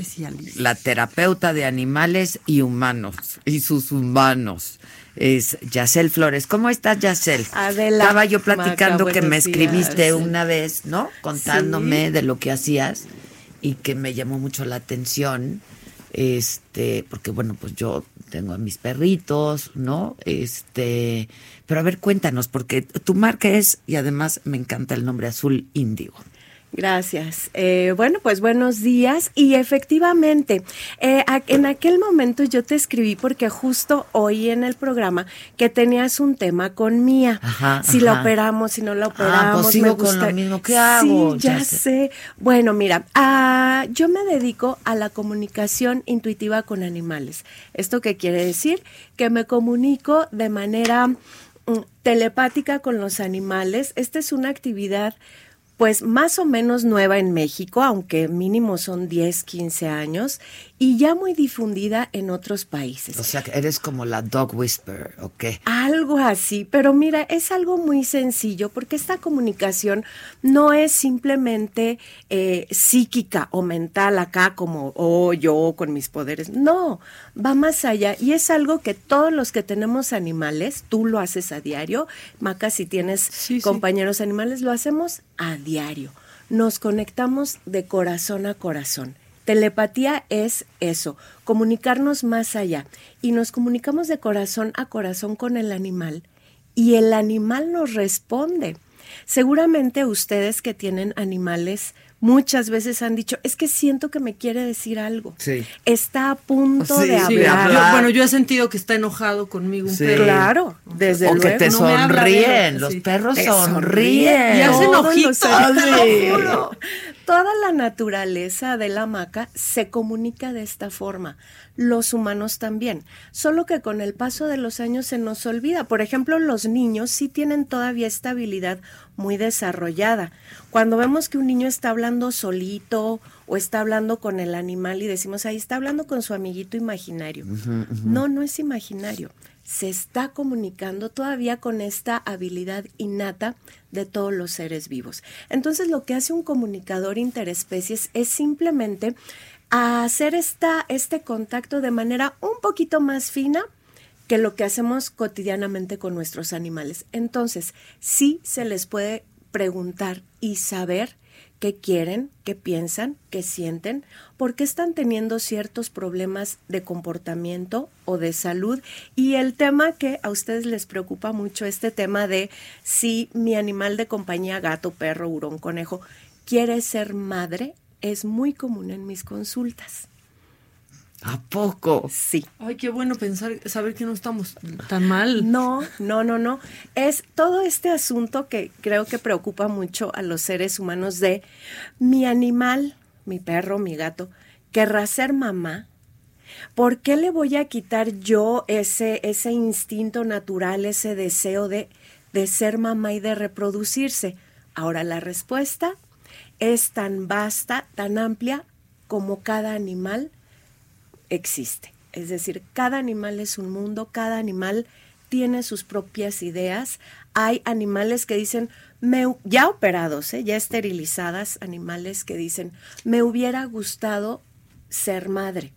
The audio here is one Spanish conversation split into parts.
especialista. La terapeuta de animales y humanos, y sus humanos. Es Yacel Flores. ¿Cómo estás, Yacel? Adela, Estaba yo platicando Maca, que me escribiste días. una vez, ¿no? Contándome de lo que hacías y que me llamó mucho la atención. Este, porque bueno, pues yo tengo a mis perritos, ¿no? Este, pero a ver, cuéntanos, porque tu marca es, y además me encanta el nombre azul índigo. Gracias. Eh, bueno, pues buenos días. Y efectivamente, eh, a- en aquel momento yo te escribí porque justo oí en el programa que tenías un tema con Mía. Ajá, si la ajá. operamos, si no la Ah, operamos. pues sigo me con lo mismo. ¿Qué hago? Sí, ya, Ya sé. sé. Bueno, mira, ah, yo me dedico a la comunicación intuitiva con animales. ¿Esto qué quiere decir? Que me comunico de manera mm, telepática con los animales. Esta es una actividad pues más o menos nueva en México, aunque mínimo son 10, 15 años, y ya muy difundida en otros países. O sea, que eres como la dog whisperer, ¿o qué? Algo así, pero mira, es algo muy sencillo porque esta comunicación no es simplemente eh, psíquica o mental acá como, oh, yo con mis poderes. No, va más allá y es algo que todos los que tenemos animales, tú lo haces a diario, Maca, si tienes Sí, sí. compañeros animales, lo hacemos a diario. Nos conectamos de corazón a corazón. Telepatía es eso, comunicarnos más allá. Y nos comunicamos de corazón a corazón con el animal y el animal nos responde. Seguramente ustedes que tienen animales muchas veces han dicho, es que siento que me quiere decir algo. Sí. Está a punto Sí, de sí, hablar. yo- bueno, yo he sentido que está enojado conmigo un Sí. perro. Claro, desde o luego. que te no sonríen, los sí. perros Te sonríen. Y hacen ojitos, te lo juro. Toda la naturaleza de la hamaca se comunica de esta forma. Los humanos también. Solo que con el paso de los años se nos olvida. Por ejemplo, los niños sí tienen todavía esta habilidad muy desarrollada. Cuando vemos que un niño está hablando solito o está hablando con el animal y decimos, ahí está hablando con su amiguito imaginario. No, no es imaginario se está comunicando todavía con esta habilidad innata de todos los seres vivos. Entonces lo que hace un comunicador interespecies es simplemente hacer esta, este contacto de manera un poquito más fina que lo que hacemos cotidianamente con nuestros animales. Entonces, sí se les puede preguntar y saber qué quieren, qué piensan, qué sienten, por qué están teniendo ciertos problemas de comportamiento o de salud. Y el tema que a ustedes les preocupa mucho, este tema de si mi animal de compañía, gato, perro, hurón, conejo, quiere ser madre, es muy común en mis consultas. ¿A poco? Sí. Ay, qué bueno pensar, saber que no estamos tan mal. No, no, no, no. Es todo este asunto que creo que preocupa mucho a los seres humanos de mi animal, mi perro, mi gato, querrá ser mamá. ¿Por qué le voy a quitar yo ese, ese instinto natural, ese deseo de, de ser mamá y de reproducirse? Ahora la respuesta es tan vasta, tan amplia como cada animal existe. Es decir, cada animal es un mundo, cada animal tiene sus propias ideas. Hay animales que dicen, me, ya operados, ¿eh? ya esterilizadas, animales que dicen, me hubiera gustado ser madre.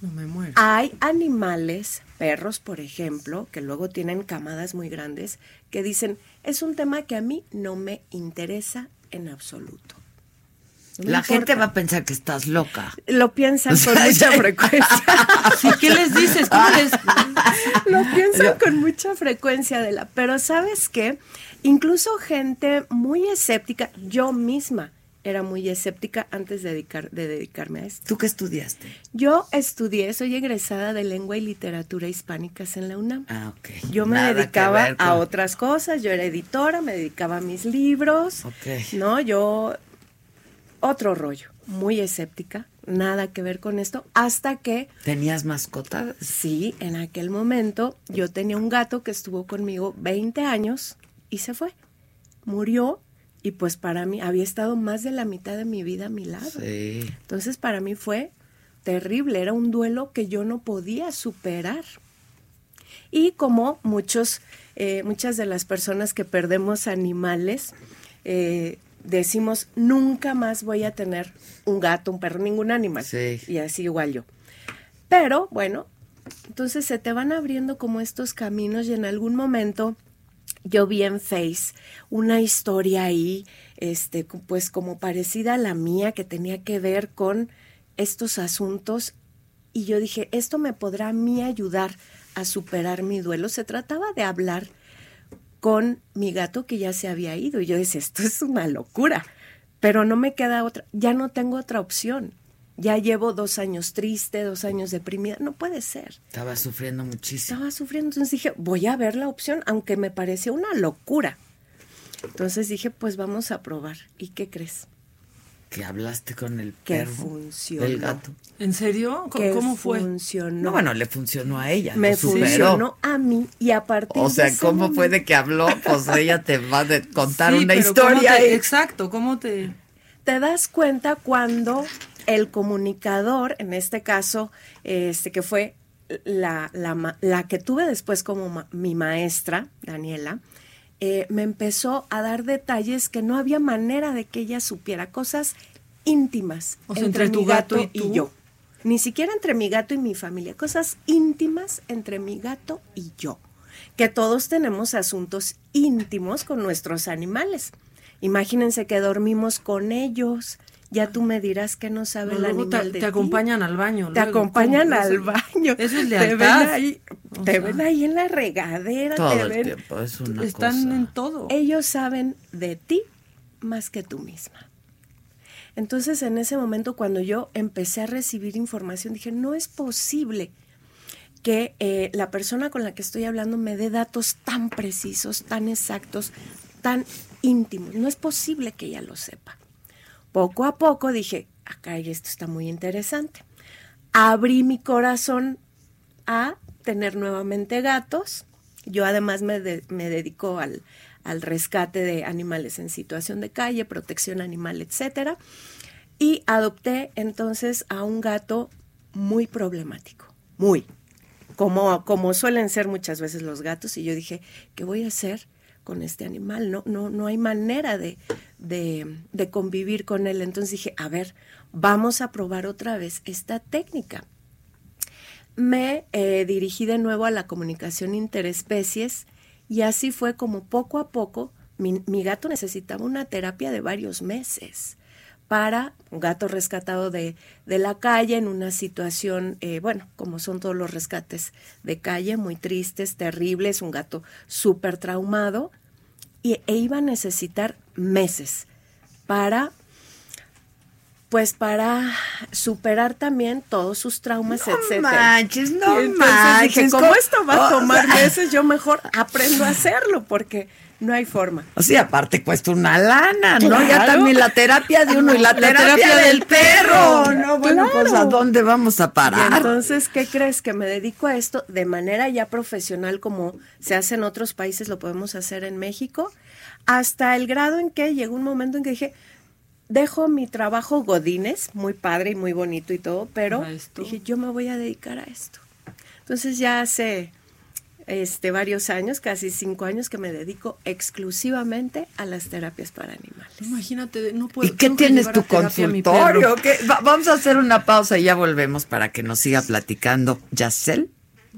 No me muero. Hay animales, perros por ejemplo, que luego tienen camadas muy grandes, que dicen, es un tema que a mí no me interesa en absoluto. No La importa. gente va a pensar que estás loca. Lo piensan O sea, con mucha frecuencia. Sí, ¿Qué les dices? ¿Cómo les...? Lo piensan con mucha frecuencia de la, pero sabes qué, incluso gente muy escéptica, yo misma era muy escéptica antes de, dedicar, de dedicarme a esto. ¿Tú qué estudiaste? Yo estudié, soy egresada de lengua y literatura hispánicas en la UNAM. Ah, ok. Yo me Nada dedicaba con- a otras cosas, yo era editora, me dedicaba a mis libros, Ok. ¿no? Yo, otro rollo, muy escéptica, nada que ver con esto, hasta que ¿Tenías mascotas? Sí, en aquel momento yo tenía un gato que estuvo conmigo 20 años y se fue. Murió y pues para mí había estado más de la mitad de mi vida a mi lado. Sí. Entonces para mí fue terrible, era un duelo que yo no podía superar. Y como muchos, eh, muchas de las personas que perdemos animales, eh, decimos, nunca más voy a tener un gato, un perro, ningún animal. Sí. Y así igual yo. Pero bueno, entonces se te van abriendo como estos caminos y en algún momento yo vi en Face una historia ahí, este, pues como parecida a la mía, que tenía que ver con estos asuntos. Y yo dije, esto me podrá a mí ayudar a superar mi duelo. Se trataba de hablar con mi gato que ya se había ido. Y yo decía, esto es una locura, pero no me queda otra, ya no tengo otra opción. Ya llevo dos años triste, dos años deprimida, no puede ser. Estaba sufriendo muchísimo. Estaba sufriendo, entonces dije, voy a ver la opción, aunque me parecía una locura. Entonces dije, pues vamos a probar. ¿Y qué crees? Que hablaste con el Que perro. funcionó. Del gato. ¿En serio? ¿Cómo, cómo fue? Funcionó. No, bueno, le funcionó a ella. me lo superó. funcionó a mí y a partir O sea, ¿cómo fue momento- de que habló? Pues ella te va a contar Sí, una pero ¿cómo historia. te- exacto, ¿cómo te...? te das cuenta cuando el comunicador, en este caso, este que fue la, la, ma- la que tuve después como ma- mi maestra, Daniela, eh, me empezó a dar detalles que no había manera de que ella supiera, cosas íntimas O sea, entre mi tu gato y yo. Ni siquiera entre mi gato y mi familia, cosas íntimas entre mi gato y yo. Que todos tenemos asuntos íntimos con nuestros animales. Imagínense que dormimos con ellos. Ya tú me dirás que no sabe No, el animal te, de te ti. acompañan al baño. Te luego, acompañan al baño. Eso es Te ven lealtad. O te sea, ven ahí en la regadera. Todo te el ven. tiempo, es una Están cosa. en todo. Ellos saben de ti más que tú misma. Entonces, en ese momento, cuando yo empecé a recibir información, dije, no es posible que eh, la persona con la que estoy hablando me dé datos tan precisos, tan exactos, tan íntimos. No es posible que ella lo sepa. Poco a poco dije, acá esto está muy interesante. Abrí mi corazón a tener nuevamente gatos. Yo además me, de- al, rescate de animales en situación de calle, protección animal, etcétera. Y adopté entonces a un gato muy problemático, muy, como, como suelen ser muchas veces los gatos. Y yo dije, ¿qué voy a hacer con este animal? No, no, no hay manera de, de convivir con él. Entonces dije, a ver, vamos a probar otra vez esta técnica me eh, dirigí de nuevo a la comunicación interespecies y así fue como poco a poco mi, gato necesitaba una terapia de varios meses para un gato rescatado de, de la calle en una situación, eh, bueno, como son todos los rescates de calle, muy tristes, terribles, un gato súper traumado, y, e iba a necesitar meses para pues para superar también todos sus traumas, No etcétera. manches, no entonces manches, dije, como ¿cómo? esto va a O tomar sea- meses, yo mejor aprendo a hacerlo porque no hay forma. O sea, aparte cuesta una lana, ¿no? Ya también la terapia de uno y la, La terapia, terapia del perro. perro. No, bueno, pues Claro. ¿a dónde vamos a Y parar? entonces, ¿qué crees? Que me dedico a esto de manera ya profesional como se hace en otros países, lo podemos hacer en México, hasta el grado en que llegó un momento en que dije, dejo mi trabajo Godines, muy padre y muy bonito y todo, pero A dije, yo me voy a dedicar a esto. Entonces ya hace este, varios años, casi cinco años, que me dedico exclusivamente a las terapias para animales. Imagínate, no puedo. ¿Y qué tienes tu a a consultorio? perro. ¿Qué? Va- vamos a hacer una pausa y ya volvemos para que nos siga platicando Yacel.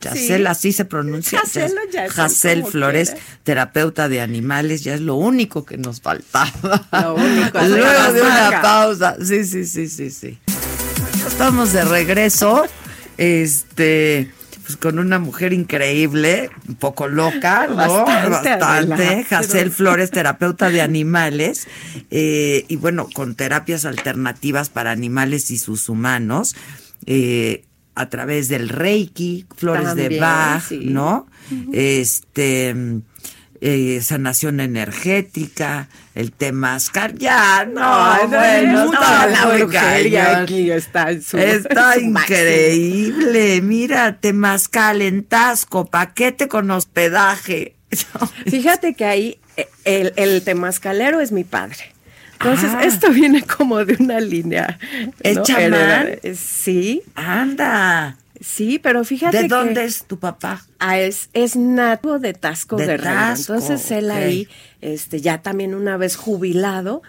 Yacel, Sí. así se pronuncia. Yacel Yacel, Flores, terapeuta de animales, ya es lo único que nos faltaba. Lo único, Luego de una pausa. Sí, sí, sí, sí, sí. Estamos de regreso. Este. Pues con una mujer increíble, un poco loca, ¿no? Bastante, Bastante. Jacel Flores, terapeuta de animales, eh, y bueno, con terapias alternativas para animales y sus humanos, eh, a través del Reiki, flores de Bach, sí. ¿no? Este eh, sanación energética, el temazcal, ya, no, bueno, no, está la brujería aquí está en su- Está en su máximo. increíble. Mira, temazcal en Tasco, paquete con hospedaje. Fíjate que ahí eh, el, el temascalero es mi padre. Entonces, Ah. esto viene como de una línea. ¿Es ¿no? chamán? Eh, Sí, Anda. sí, pero fíjate ¿De que dónde es tu papá? ah, es, es nato de Tasco De Guerrero. Tasco, Entonces él ahí, este, ya también una vez jubilado,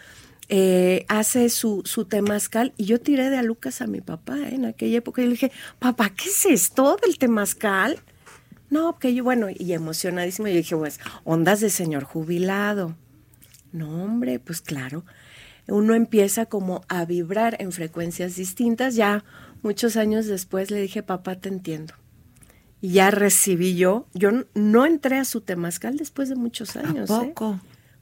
eh, hace su, su temazcal y yo tiré de a Lucas a mi papá ¿eh? en aquella época y le dije, papá, ¿qué es esto del temazcal? No, que yo, bueno, y emocionadísimo, yo dije, pues, ondas de señor jubilado. No, hombre, pues claro. Uno empieza como a vibrar en frecuencias distintas. Ya muchos años después le dije, papá, te entiendo. Y ya recibí yo, yo no entré a su temazcal después de muchos años. ¿A ¿eh? poco?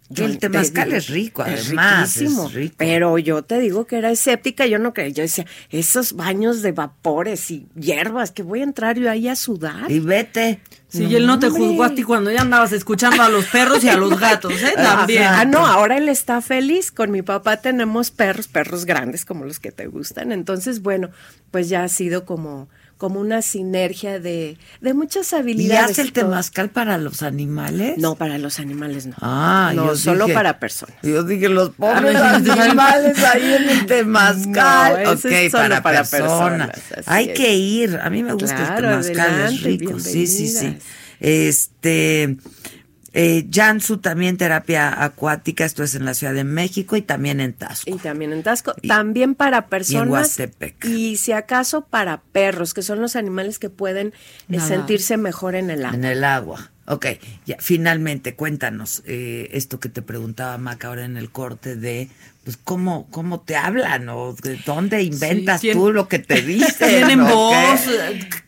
Yo el te temazcal es rico, además. es rico. Pero yo te digo que era escéptica, yo no creía. Yo decía, esos baños de vapores y hierbas, que voy a entrar yo ahí a sudar. Y vete. Sí, y él no te hombre. juzgó a ti cuando ya andabas escuchando a los perros y a los gatos, ¿eh? También. Ah, no, ahora él está feliz. Con mi papá tenemos perros, perros grandes como los que te gustan. Entonces, bueno, pues ya ha sido como, como una sinergia de, de muchas ¿Y habilidades. hace el temazcal para los animales? No, para los animales no. Ah, no, yo solo dije- para personas. Yo dije, los pobres animales ahí en el temazcal. No, ok, es para, para personas. Hay es. que ir. A mí me gusta Claro, el temazcal, es adelante, rico. Sí, sí, sí. Este. Eh, Jansu también terapia acuática, esto es en la Ciudad de México y también en Tasco. Y también en Tasco. Y- también para personas. Huastepec. Y si acaso para perros, que son los animales que pueden eh, sentirse mejor en el agua. En el agua. Ok, ya, finalmente, cuéntanos eh, esto que te preguntaba Maca ahora en el corte de, pues, cómo, cómo te hablan o de dónde inventas ¿quién- tú lo que te dicen. Tienen voz.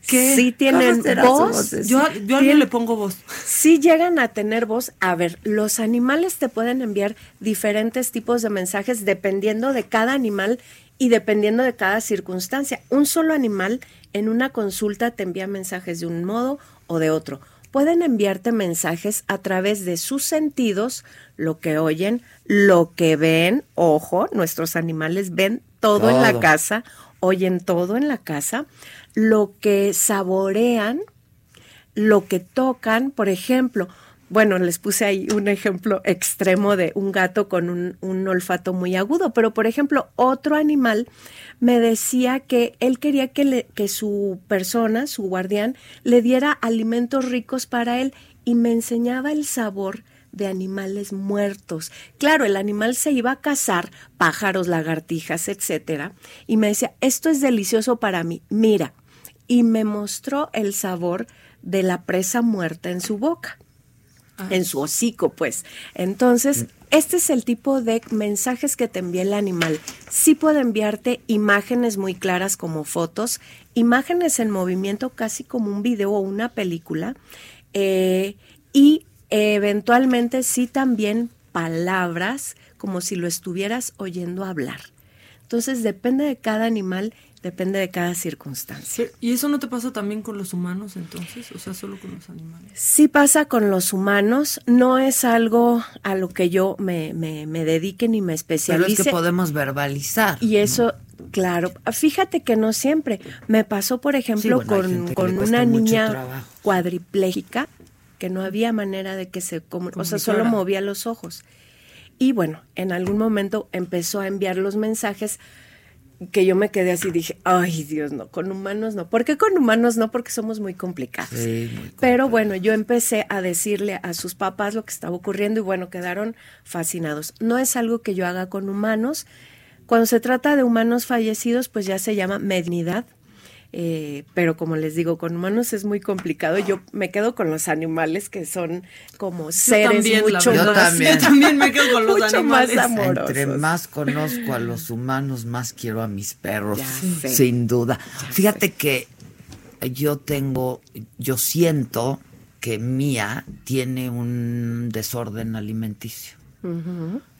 ¿Qué? Sí tienen ¿Cómo será su voz. Yo, yo a alguien le pongo voz. Sí llegan a tener voz. A ver, los animales te pueden enviar diferentes tipos de mensajes dependiendo de cada animal y dependiendo de cada circunstancia. Un solo animal en una consulta te envía mensajes de un modo o de otro. Pueden enviarte mensajes a través de sus sentidos, lo que oyen, lo que ven. Ojo, nuestros animales ven todo, en la casa, oyen todo en la casa, lo que saborean, lo que tocan, por ejemplo, bueno, les puse ahí un ejemplo extremo de un gato con un, un olfato muy agudo, pero por ejemplo, otro animal me decía que él quería que, le- que su persona, su guardián, le diera alimentos ricos para él y me enseñaba el sabor de animales muertos. Claro, el animal se iba a cazar pájaros, lagartijas, etcétera, y me decía, "Esto es delicioso para mí. Mira." Y me mostró el sabor de la presa muerta en su boca en su hocico, pues. Entonces, este es el tipo de mensajes que te envía el animal. Sí puede enviarte imágenes muy claras como fotos, imágenes en movimiento casi como un video o una película, eh, y eventualmente sí también palabras como si lo estuvieras oyendo hablar. Entonces, depende de cada animal, depende de cada circunstancia. ¿Y eso no te pasa también con los humanos entonces? O sea, solo con los animales. Sí pasa con los humanos, no es algo a lo que yo me, me, me dedique ni me Pero especialice. es que podemos verbalizar. Y eso, claro, fíjate que no siempre. Me pasó, por ejemplo, bueno, con, con una niña cuadriplégica que no había manera de que se, o sea, solo movía los ojos. Y bueno, en algún momento empezó a enviar los mensajes que yo me quedé así, dije, ay Dios, no, con humanos no. ¿Por qué con humanos no? Porque somos muy complicados. Sí, muy Pero bueno, yo empecé a decirle a sus papás lo que estaba ocurriendo y bueno, quedaron fascinados. No es algo que yo haga con humanos. Cuando se trata de humanos fallecidos, pues ya se llama mediunidad. Eh, pero como les digo, con humanos es muy complicado. Yo me quedo con los animales que son como seres también, mucho verdad. Yo más, también. Yo también me quedo con los mucho animales. más amorosos. Entre más conozco a los humanos, más quiero a mis perros, Ya sé. sin duda. Fíjate que yo tengo, yo siento que Mía tiene un desorden alimenticio.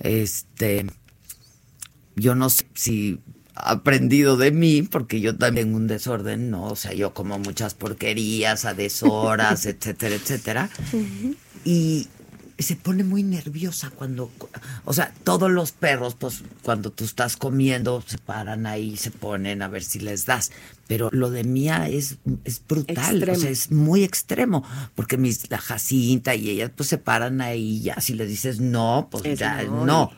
Este, yo no sé si aprendido de mí, porque yo también tengo un desorden, ¿no? O sea, yo como muchas porquerías a deshoras, etcétera, etcétera. Y se pone muy nerviosa cuando, o sea, todos los perros, pues cuando tú estás comiendo, se paran ahí, se ponen a ver si les das. Pero lo de Mía es, es brutal, Extremo. o sea, es muy extremo, porque mis, la Jacinta y ellas pues se paran ahí, ya si le dices no, pues Es ya no. no.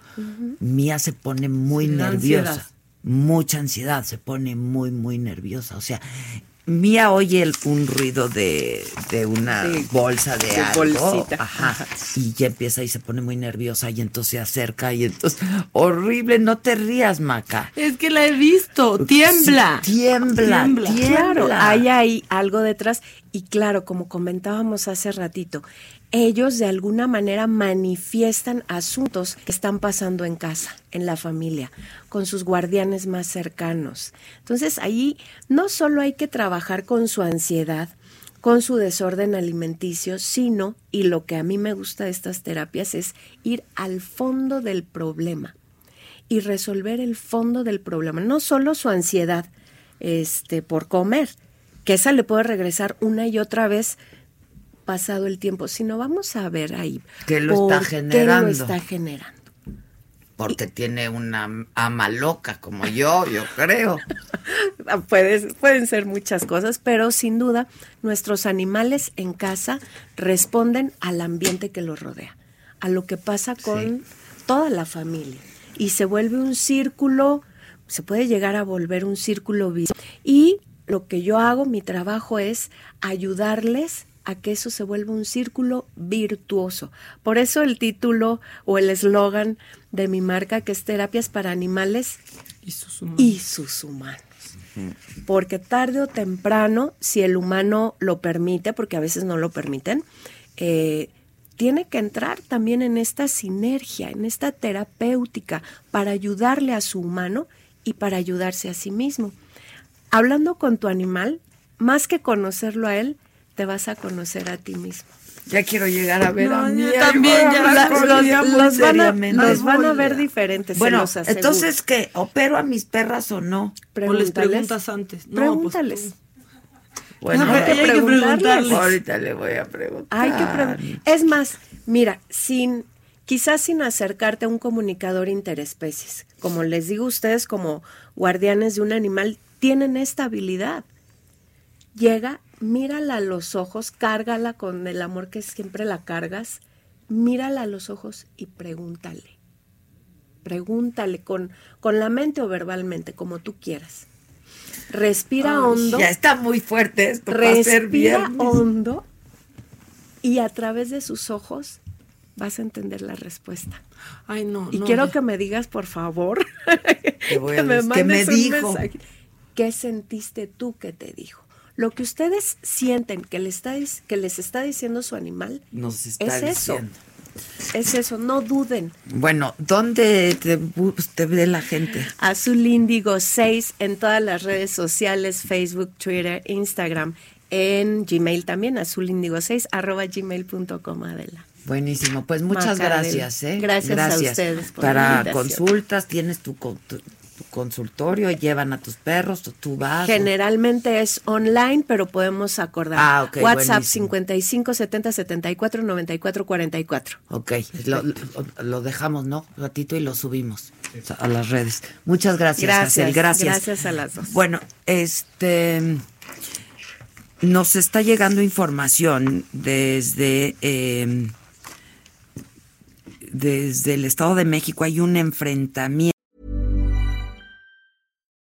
Mía se pone muy nerviosa, ansiedad. Mucha ansiedad, se pone muy, muy nerviosa. O sea, Mía oye el, un ruido de, de una Sí, bolsa de, de algo. bolsita. Ajá. Y ya empieza y se pone muy nerviosa y entonces se acerca y entonces, horrible, no te rías, Maca. Es que la he visto. Tiembla. Sí, tiembla, Tiembla. tiembla. Claro, hay ahí algo detrás. Y claro, como comentábamos hace ratito, ellos de alguna manera manifiestan asuntos que están pasando en casa, en la familia, con sus guardianes más cercanos. Entonces ahí no solo hay que trabajar con su ansiedad, con su desorden alimenticio, sino, y lo que a mí me gusta de estas terapias es ir al fondo del problema y resolver el fondo del problema, no solo su ansiedad este, por comer, que esa le puede regresar una y otra vez pasado el tiempo, sino vamos a ver ahí ¿Qué lo está generando? qué lo está generando. Porque tiene una ama loca como yo, yo creo. Ah, Puedes- pueden ser muchas cosas, pero sin duda nuestros animales en casa responden al ambiente que los rodea, a lo que pasa con Sí. toda la familia. Y se vuelve un círculo, se puede llegar a volver un círculo vicioso. Y lo que yo hago, mi trabajo es ayudarles a que eso se vuelva un círculo virtuoso. Por eso el título o el eslogan de mi marca, que es Terapias para Animales Y sus humanos. y sus humanos. Porque tarde o temprano, si el humano lo permite, porque a veces no lo permiten, eh, tiene que entrar también en esta sinergia, en esta terapéutica, para ayudarle a su humano y para ayudarse a sí mismo. Hablando con tu animal, más que conocerlo a él, te vas a conocer a ti mismo. Ya quiero llegar a ver No, a yo mí. también, ya La- los, los van a, los van a ver diferentes. se Bueno, entonces, ¿qué? ¿Opero a mis perras o no? O les Pregúntales. preguntas antes. No, pues, Pregúntales. Bueno, Hay que preguntarles. ahorita le voy a preguntar. Hay que pregun- Es más, mira, sin quizás sin acercarte a un comunicador interespecies. Como les digo, ustedes como guardianes de un animal tienen esta habilidad. Llega, mírala a los ojos, cárgala con el amor que siempre la cargas, mírala a los ojos y pregúntale. Pregúntale con, con la mente o verbalmente, como tú quieras. Respira hondo. Ya está muy fuerte esto Respira hondo y a través de sus ojos vas a entender la respuesta. Ay, no. Y no, quiero que me digas, por favor, a me decir- ¿qué me mandes un dijo? mensaje. ¿Qué sentiste tú que te dijo? Lo que ustedes sienten que, le está, que les está diciendo su animal Nos está es eso. diciendo. Es eso, no duden. Bueno, ¿dónde te, ve la gente? Azul Índigo 6 en todas las redes sociales, Facebook, Twitter, Instagram, en Gmail también, azulíndigo 6 arroba gmail.com, Adela. Buenísimo, pues muchas gracias, ¿eh? Gracias a ustedes por Para consultas, tienes tu- tu consultorio, llevan a tus perros, tú, vas. Generalmente es online, pero podemos acordar. Ah, ok, WhatsApp buenísimo. 55 70 74 94 44. Ok, lo, lo- lo dejamos, ¿no? Un ratito y lo subimos a las redes. Muchas gracias, Gracias, gracias. gracias a las dos. Bueno, este nos está llegando información desde eh, desde el Estado de México. Hay un enfrentamiento.